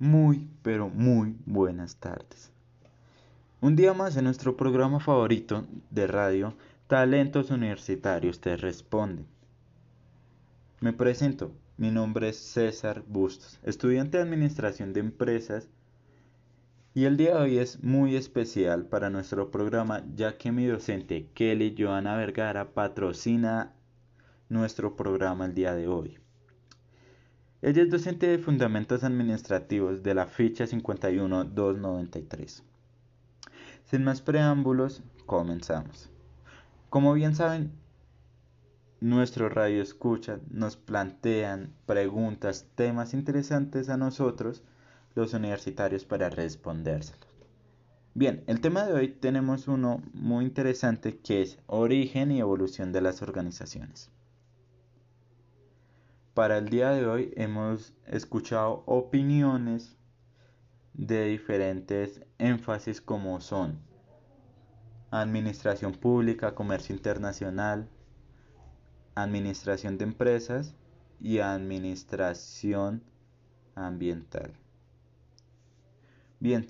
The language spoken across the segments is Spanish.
Muy, pero muy buenas tardes. Un día más en nuestro programa favorito de radio, Talentos Universitarios te responden. Me presento, mi nombre es César Bustos, estudiante de Administración de Empresas y el día de hoy es muy especial para nuestro programa ya que mi docente Kelly Joana Vergara patrocina nuestro programa el día de hoy. Ella es docente de Fundamentos Administrativos de la ficha 51293. Sin más preámbulos, comenzamos. Como bien saben, nuestro radio escucha nos plantean preguntas, temas interesantes a nosotros, los universitarios, para respondérselos. Bien, el tema de hoy tenemos uno muy interesante que es origen y evolución de las organizaciones. Para el día de hoy hemos escuchado opiniones de diferentes énfasis como son administración pública, comercio internacional, administración de empresas y administración ambiental. Bien,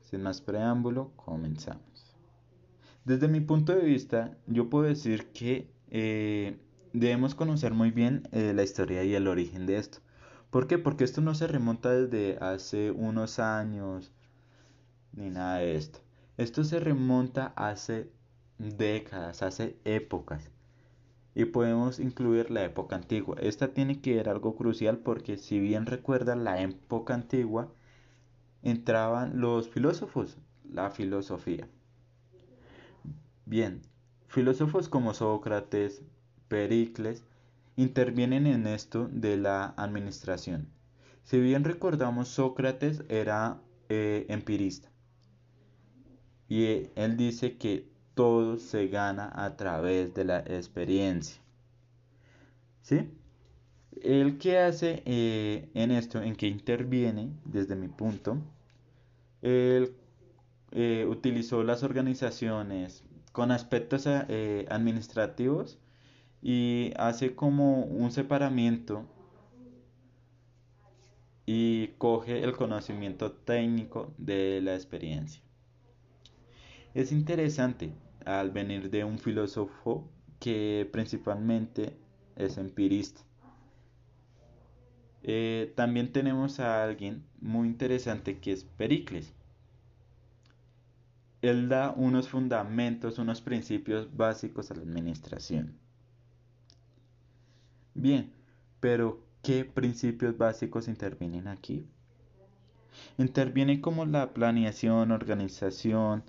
sin más preámbulo, comenzamos. Desde mi punto de vista, yo puedo decir que eh, debemos conocer muy bien eh, la historia y el origen de esto. ¿Por qué? Porque esto no se remonta desde hace unos años ni nada de esto. Esto se remonta hace décadas, hace épocas. Y podemos incluir la época antigua. Esta tiene que ver algo crucial porque si bien recuerdan la época antigua, entraban los filósofos, la filosofía. Bien, filósofos como Sócrates, Pericles, intervienen en esto de la administración. Si bien recordamos, Sócrates era eh, empirista y él dice que todo se gana a través de la experiencia. ¿Sí? ¿El qué hace eh, en esto? ¿En que interviene desde mi punto? Él eh, utilizó las organizaciones con aspectos administrativos y hace como un separamiento y coge el conocimiento técnico de la experiencia. Es interesante al venir de un filósofo que principalmente es empirista. Eh, también tenemos a alguien muy interesante que es Pericles. Él da unos fundamentos, unos principios básicos a la administración. Bien, pero ¿qué principios básicos intervienen aquí? Intervienen como la planeación, organización,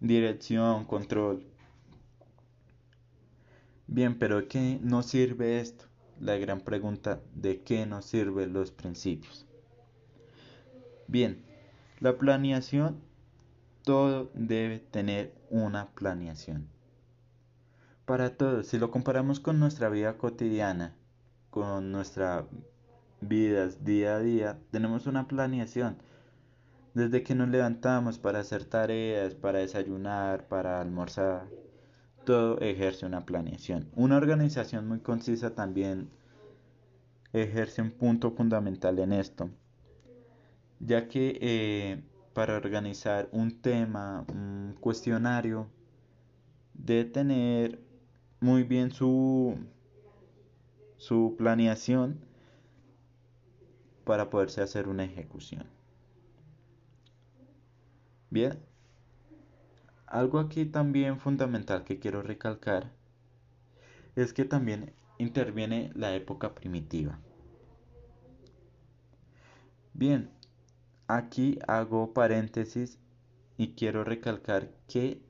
dirección, control. Bien, pero ¿qué nos sirve esto? La gran pregunta, ¿de qué nos sirven los principios? Bien, la planeación, todo debe tener una planeación para todos. Si lo comparamos con nuestra vida cotidiana, con nuestra vida día a día, tenemos una planeación. Desde que nos levantamos para hacer tareas, para desayunar, para almorzar, todo ejerce una planeación. Una organización muy concisa también ejerce un punto fundamental en esto, ya que eh, para organizar un tema, un cuestionario, debe tener muy bien su, su planeación para poderse hacer una ejecución. Bien, algo aquí también fundamental que quiero recalcar es que también interviene la época primitiva. Bien, aquí hago paréntesis y quiero recalcar que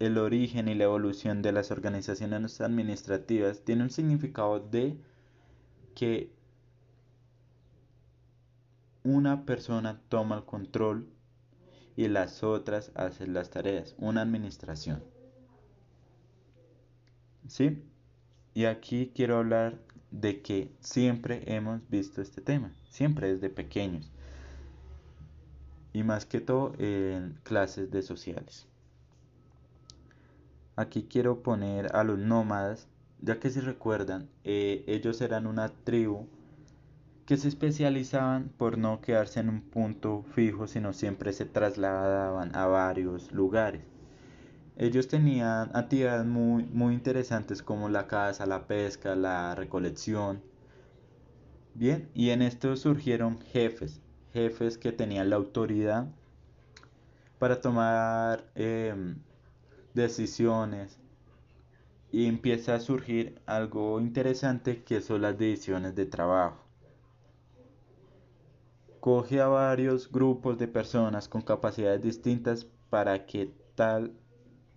el origen y la evolución de las organizaciones administrativas tiene un significado de que una persona toma el control y las otras hacen las tareas, una administración. ¿Sí? Y aquí quiero hablar de que siempre hemos visto este tema, siempre desde pequeños. Y más que todo en clases de sociales. Aquí quiero poner a los nómadas, ya que si recuerdan, eh, ellos eran una tribu que se especializaban por no quedarse en un punto fijo, sino siempre se trasladaban a varios lugares. Ellos tenían actividades muy, muy interesantes como la caza, la pesca, la recolección. Bien, y en esto surgieron jefes, jefes que tenían la autoridad para tomar em, decisiones y empieza a surgir algo interesante que son las decisiones de trabajo. Coge a varios grupos de personas con capacidades distintas para que tal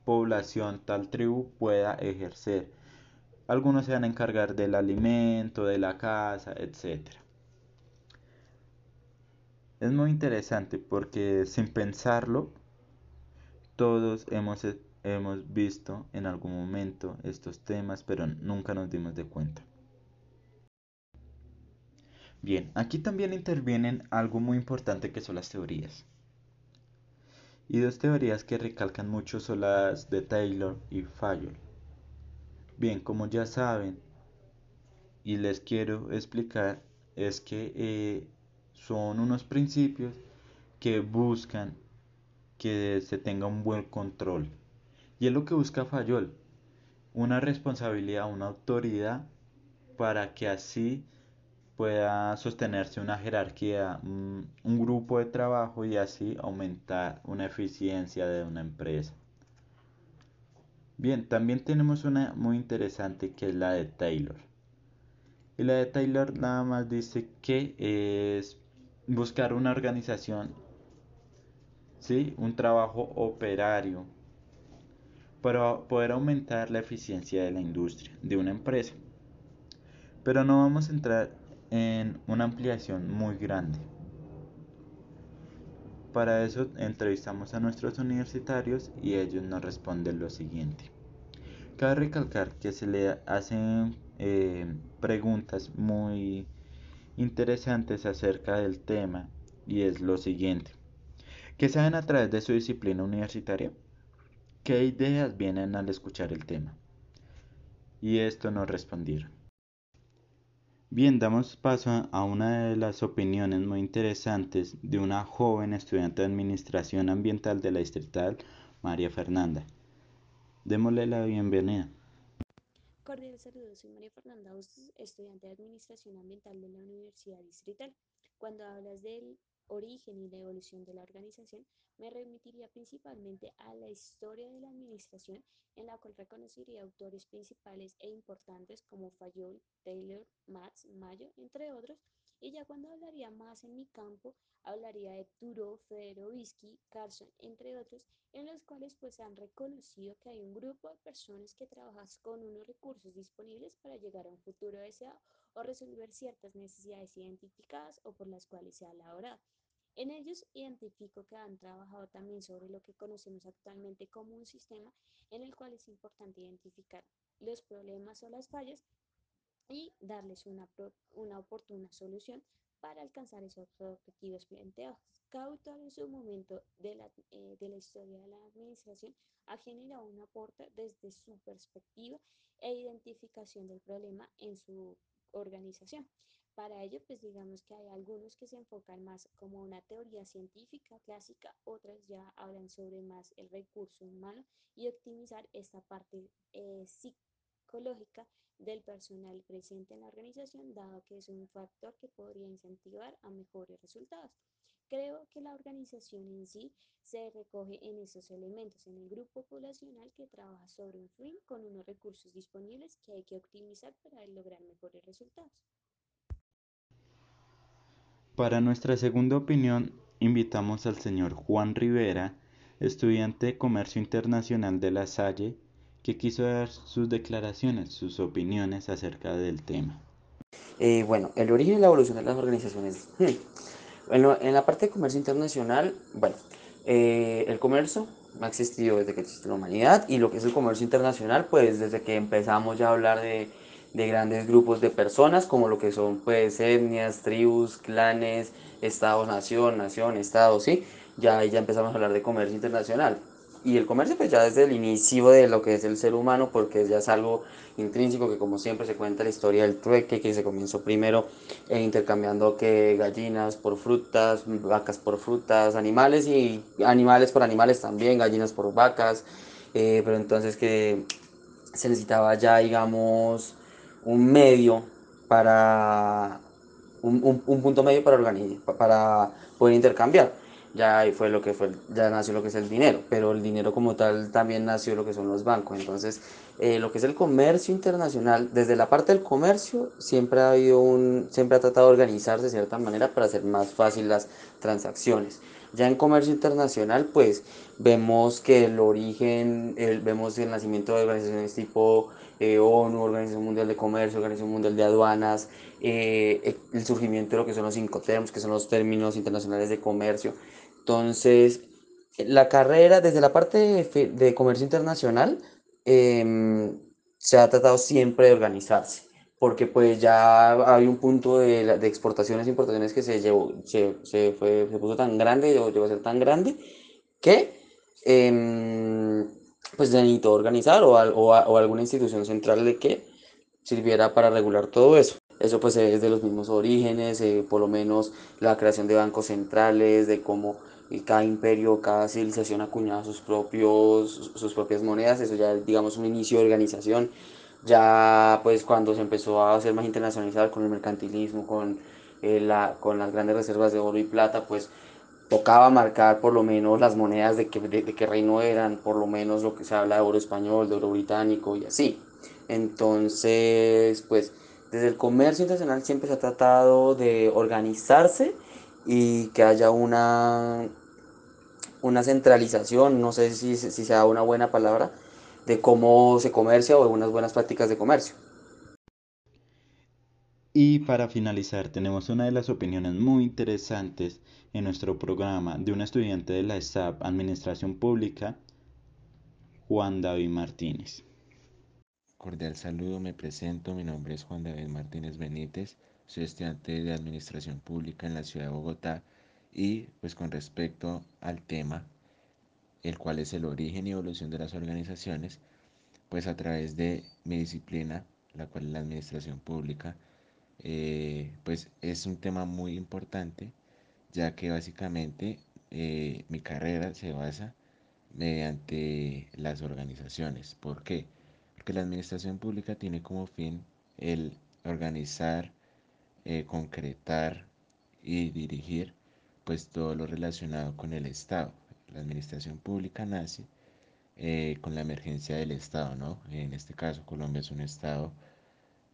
población, tal tribu pueda ejercer. Algunos se van a encargar del alimento, de la casa, etc. Es muy interesante porque sin pensarlo, todos hemos, hemos visto en algún momento estos temas, pero nunca nos dimos de cuenta. Bien, aquí también intervienen algo muy importante que son las teorías. Y dos teorías que recalcan mucho son las de Taylor y Fayol. Bien, como ya saben, y les quiero explicar, es que eh, son unos principios que buscan que se tenga un buen control. Y es lo que busca Fayol, una responsabilidad, una autoridad para que así pueda sostenerse una jerarquía, un, grupo de trabajo y así aumentar una eficiencia de una empresa. Bien, también tenemos una muy interesante que es la de Taylor. Y la de Taylor nada más dice que es buscar una organización, ¿sí? un trabajo operario para poder aumentar la eficiencia de la industria, de una empresa. Pero no vamos a entrar en una ampliación muy grande. Para eso entrevistamos a nuestros universitarios y ellos nos responden lo siguiente. Cabe recalcar que se le hacen eh, preguntas muy interesantes acerca del tema y es lo siguiente. ¿Qué saben a través de su disciplina universitaria? ¿Qué ideas vienen al escuchar el tema? Y esto nos respondieron. Bien, damos paso a una de las opiniones muy interesantes de una joven estudiante de Administración Ambiental de la Distrital, María Fernanda. Démosle la bienvenida. Cordial saludos, soy María Fernanda estudiante de Administración Ambiental de la Universidad Distrital. Cuando hablas del origen y la evolución de la organización, me remitiría principalmente a la historia de la administración, en la cual reconocería autores principales e importantes como Fayol, Taylor, Matz, Mayo, entre otros, y ya cuando hablaría más en mi campo, hablaría de Turo, Federovisky, Carson, entre otros, en los cuales pues han reconocido que hay un grupo de personas que trabajan con unos recursos disponibles para llegar a un futuro deseado o resolver ciertas necesidades identificadas o por las cuales se ha elaborado. En ellos identifico que han trabajado también sobre lo que conocemos actualmente como un sistema en el cual es importante identificar los problemas o las fallas y darles una, una oportuna solución para alcanzar esos objetivos planteados. Cada autor en su momento de la, eh, de la historia de la administración ha generado un aporte desde su perspectiva e identificación del problema en su organización. Para ello, pues digamos que hay algunos que se enfocan más como una teoría científica clásica, otras ya hablan sobre más el recurso humano y optimizar esta parte eh, psicológica del personal presente en la organización, dado que es un factor que podría incentivar a mejores resultados. Creo que la organización en sí se recoge en esos elementos, en el grupo poblacional que trabaja sobre un fin con unos recursos disponibles que hay que optimizar para lograr mejores resultados. Para nuestra segunda opinión, invitamos al señor Juan Rivera, estudiante de Comercio Internacional de La Salle, que quiso dar sus declaraciones, sus opiniones acerca del tema. Eh, bueno, el origen y la evolución de las organizaciones. Hmm. En, la parte de comercio internacional, bueno, eh, el comercio ha existido desde que existe la humanidad y lo que es el comercio internacional, pues desde que empezamos ya a hablar de de grandes grupos de personas, como lo que son pues etnias, tribus, clanes, estados, nación, nación, estado, ¿sí? Ya, ya empezamos a hablar de comercio internacional. Y el comercio pues ya desde el inicio de lo que es el ser humano porque ya es algo intrínseco que como siempre se cuenta la historia del trueque que se comenzó primero eh, intercambiando que gallinas por frutas, vacas por frutas, animales y animales por animales también, gallinas por vacas, eh, pero entonces que se necesitaba ya digamos un medio para un, un, punto medio para, para poder intercambiar ya ahí fue lo que fue, ya nació lo que es el dinero, pero el dinero como tal también nació lo que son los bancos. Entonces, eh, lo que es el comercio internacional, desde la parte del comercio, siempre ha habido un, siempre ha tratado de organizarse de cierta manera para hacer más fácil las transacciones. Ya en comercio internacional, pues vemos que el origen, el, vemos el nacimiento de organizaciones tipo eh, ONU, Organización Mundial de Comercio, Organización Mundial de Aduanas, eh, el surgimiento de lo que son los cinco términos, que son los términos internacionales de comercio. Entonces, la carrera, desde la parte de, comercio internacional, em, se ha tratado siempre de organizarse, porque pues ya hay un punto de, exportaciones e importaciones que se, llevó, se, se, fue, se puso tan grande, o llegó a ser tan grande, que eh, pues se necesitó organizar o, o, o alguna institución central de que sirviera para regular todo eso. Eso pues es de los mismos orígenes, eh, por lo menos la creación de bancos centrales, de cómo cada imperio, cada civilización acuñaba sus, propios, sus propias monedas, eso ya digamos un inicio de organización, ya pues cuando se empezó a hacer más internacionalizado con el mercantilismo, con, eh, la, con las grandes reservas de oro y plata, pues tocaba marcar por lo menos las monedas de, de, qué reino eran, por lo menos lo que se habla de oro español, de oro británico y así. Entonces, pues desde el comercio internacional siempre se ha tratado de organizarse y que haya una una centralización, no sé si, si sea una buena palabra, de cómo se comercia o de unas buenas prácticas de comercio. Y para finalizar, tenemos una de las opiniones muy interesantes en nuestro programa de un estudiante de la SAP Administración Pública, Juan David Martínez. Cordial saludo, me presento, mi nombre es Juan David Martínez Benítez, soy estudiante de Administración Pública en la ciudad de Bogotá y pues con respecto al tema, el cual es el origen y evolución de las organizaciones, pues a través de mi disciplina, la cual es la administración pública, eh, pues es un tema muy importante, ya que básicamente eh, mi carrera se basa mediante las organizaciones. ¿Por qué? Porque la administración pública tiene como fin el organizar, eh, concretar y dirigir pues todo lo relacionado con el Estado. La administración pública nace eh, con la emergencia del Estado, ¿no? En este caso Colombia es un Estado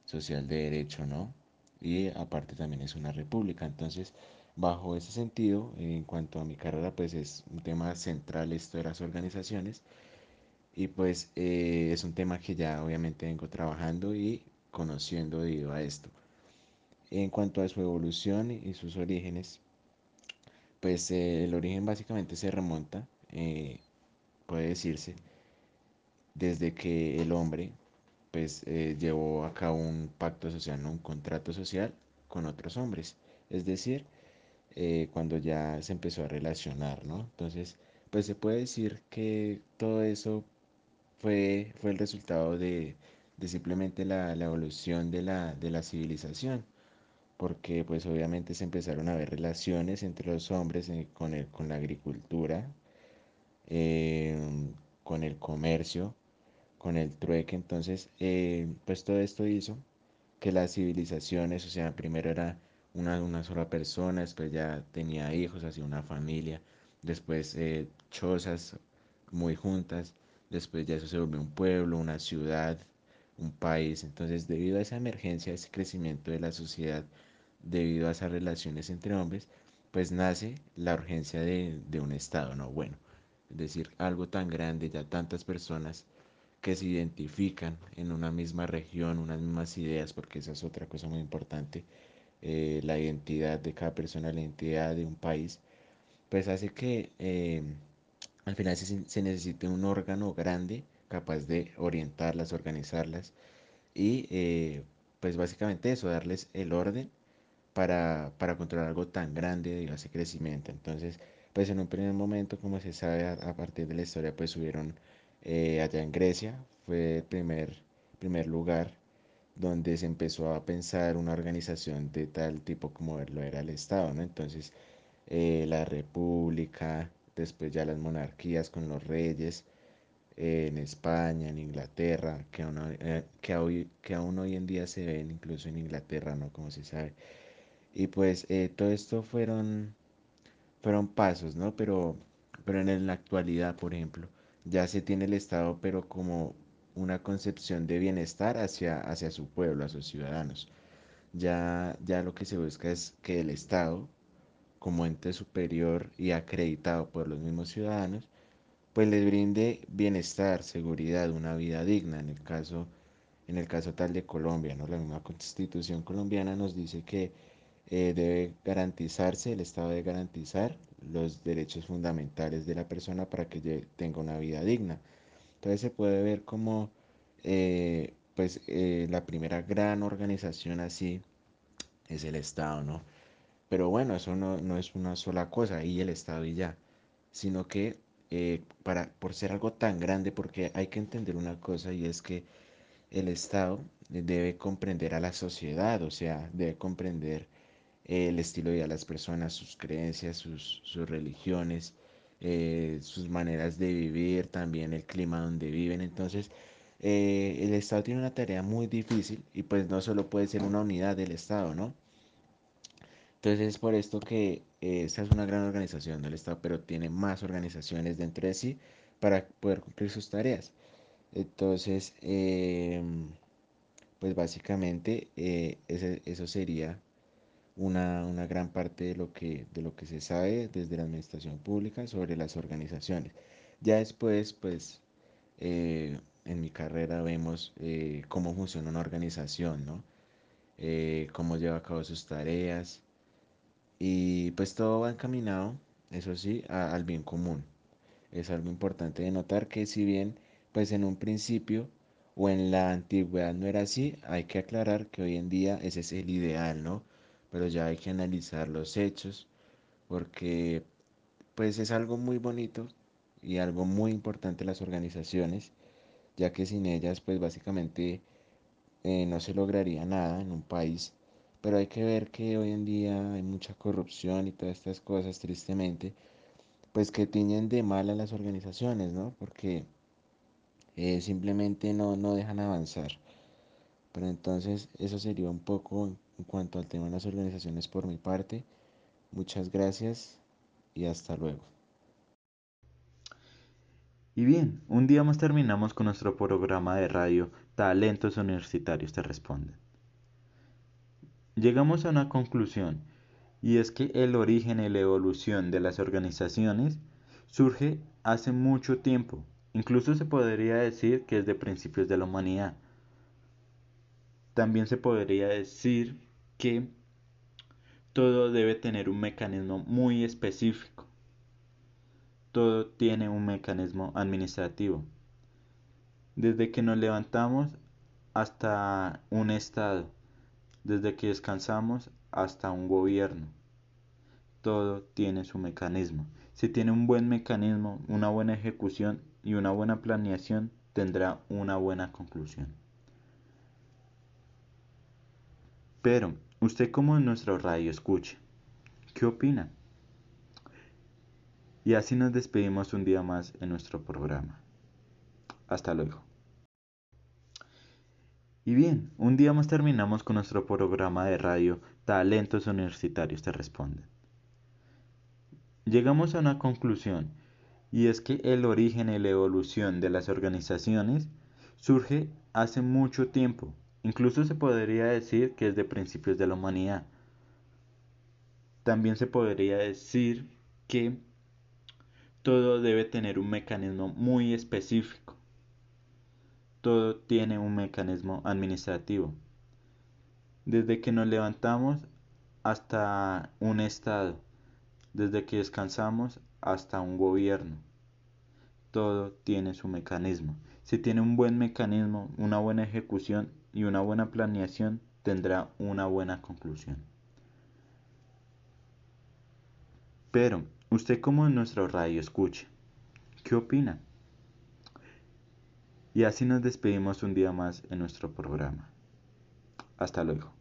social de derecho, ¿no? Y aparte también es una república. Entonces, bajo ese sentido, en cuanto a mi carrera, pues es un tema central esto de las organizaciones. Y pues eh, es un tema que ya obviamente vengo trabajando y conociendo debido a esto. En cuanto a su evolución y sus orígenes, pues eh, el origen básicamente se remonta, eh, puede decirse, desde que el hombre pues eh, llevó a cabo un pacto social, un contrato social con otros hombres, es decir, cuando ya se empezó a relacionar, ¿no? Entonces, pues se puede decir que todo eso fue, fue el resultado de, simplemente la, evolución de la, de la civilización porque pues obviamente se empezaron a ver relaciones entre los hombres con, el, con la agricultura, em, con el comercio, con el trueque, entonces eh, pues todo esto hizo que las civilizaciones, o sea, primero era una, una sola persona, después ya tenía hijos, hacía una familia, después eh, chozas muy juntas, después ya eso se volvió un pueblo, una ciudad, un país, entonces debido a esa emergencia, a ese crecimiento de la sociedad, debido a esas relaciones entre hombres, pues nace la urgencia de, un Estado, ¿no? Bueno, es decir, algo tan grande, ya tantas personas que se identifican en una misma región, unas mismas ideas, porque esa es otra cosa muy importante, eh, la identidad de cada persona, la identidad de un país, pues hace que eh, al final se, se, necesite un órgano grande capaz de orientarlas, organizarlas y eh, pues básicamente eso, darles el orden para, controlar algo tan grande de ese crecimiento. Entonces, pues en un primer momento, como se sabe a, partir de la historia, pues subieron eh, allá en Grecia, fue el primer, primer lugar donde se empezó a pensar una organización de tal tipo como lo era el Estado, ¿no? Entonces, eh, la república, después ya las monarquías con los reyes, eh, en España, en Inglaterra, que aún, eh, que, hoy, que aún hoy en día se ven incluso en Inglaterra, ¿no? Como se sabe. Y pues todo esto fueron, fueron pasos, ¿no? Pero, pero en la actualidad, por ejemplo, ya se tiene el Estado, pero como una concepción de bienestar hacia, hacia su pueblo, a sus ciudadanos. Ya, ya lo que se busca es que el Estado, como ente superior y acreditado por los mismos ciudadanos, pues les brinde bienestar, seguridad, una vida digna. En el caso, en el caso tal de Colombia, ¿no? La misma constitución colombiana nos dice que eh, debe garantizarse, el Estado debe garantizar los derechos fundamentales de la persona para que tenga una vida digna. Entonces se puede ver como eh, pues eh, la primera gran organización así es el Estado, ¿no? Pero bueno, eso no, es una sola cosa, y el Estado y ya, sino que para, por ser algo tan grande, porque hay que entender una cosa y es que el Estado debe comprender a la sociedad, o sea, debe comprender el estilo de vida de las personas, sus creencias, sus, sus religiones, eh, sus maneras de vivir, también el clima donde viven. Entonces, eh, el Estado tiene una tarea muy difícil y pues no solo puede ser una unidad del Estado, ¿no? Entonces es por esto que eh, esta es una gran organización del Estado, pero tiene más organizaciones dentro de sí para poder cumplir sus tareas. Entonces, em, pues básicamente eso sería una, una, gran parte de lo, que, de lo que se sabe desde la administración pública sobre las organizaciones. Ya después, pues, eh, en mi carrera vemos eh, cómo funciona una organización, ¿no? Eh, cómo lleva a cabo sus tareas y pues todo va encaminado, eso sí, al bien común. Es algo importante de notar que si bien pues en un principio o en la antigüedad no era así, hay que aclarar que hoy en día ese es el ideal, ¿no? Pero ya hay que analizar los hechos porque pues es algo muy bonito y algo muy importante las organizaciones, ya que sin ellas pues básicamente eh, no se lograría nada en un país, pero hay que ver que hoy en día hay mucha corrupción y todas estas cosas tristemente, pues que tiñen de mal a las organizaciones, ¿no? Porque eh, simplemente no, no dejan avanzar. Pero entonces eso sería un poco en cuanto al tema de las organizaciones por mi parte. Muchas gracias y hasta luego. Y bien, un día más terminamos con nuestro programa de radio Talentos Universitarios te responden. Llegamos a una conclusión y es que el origen y la evolución de las organizaciones surge hace mucho tiempo, incluso se podría decir que es de principios de la humanidad. También se podría decir que todo debe tener un mecanismo muy específico. Todo tiene un mecanismo administrativo. Desde que nos levantamos hasta un estado. Desde que descansamos hasta un gobierno. Todo tiene su mecanismo. Si tiene un buen mecanismo, una buena ejecución y una buena planeación, tendrá una buena conclusión. Pero Usted como en nuestro radio escucha, ¿qué opina? Y así nos despedimos un día más en nuestro programa. Hasta luego. Y bien, un día más terminamos con nuestro programa de radio Talentos Universitarios te responden. Llegamos a una conclusión y es que el origen y la evolución de las organizaciones surge hace mucho tiempo Incluso se podría decir que es de principios de la humanidad. También se podría decir que todo debe tener un mecanismo muy específico. Todo tiene un mecanismo administrativo. Desde que nos levantamos hasta un estado. Desde que descansamos hasta un gobierno. Todo tiene su mecanismo. Si tiene un buen mecanismo, una buena ejecución, y una buena planeación tendrá una buena conclusión. Pero Usted como en nuestro radio escuche, ¿qué opina? Y así nos despedimos un día más en nuestro programa. Hasta luego.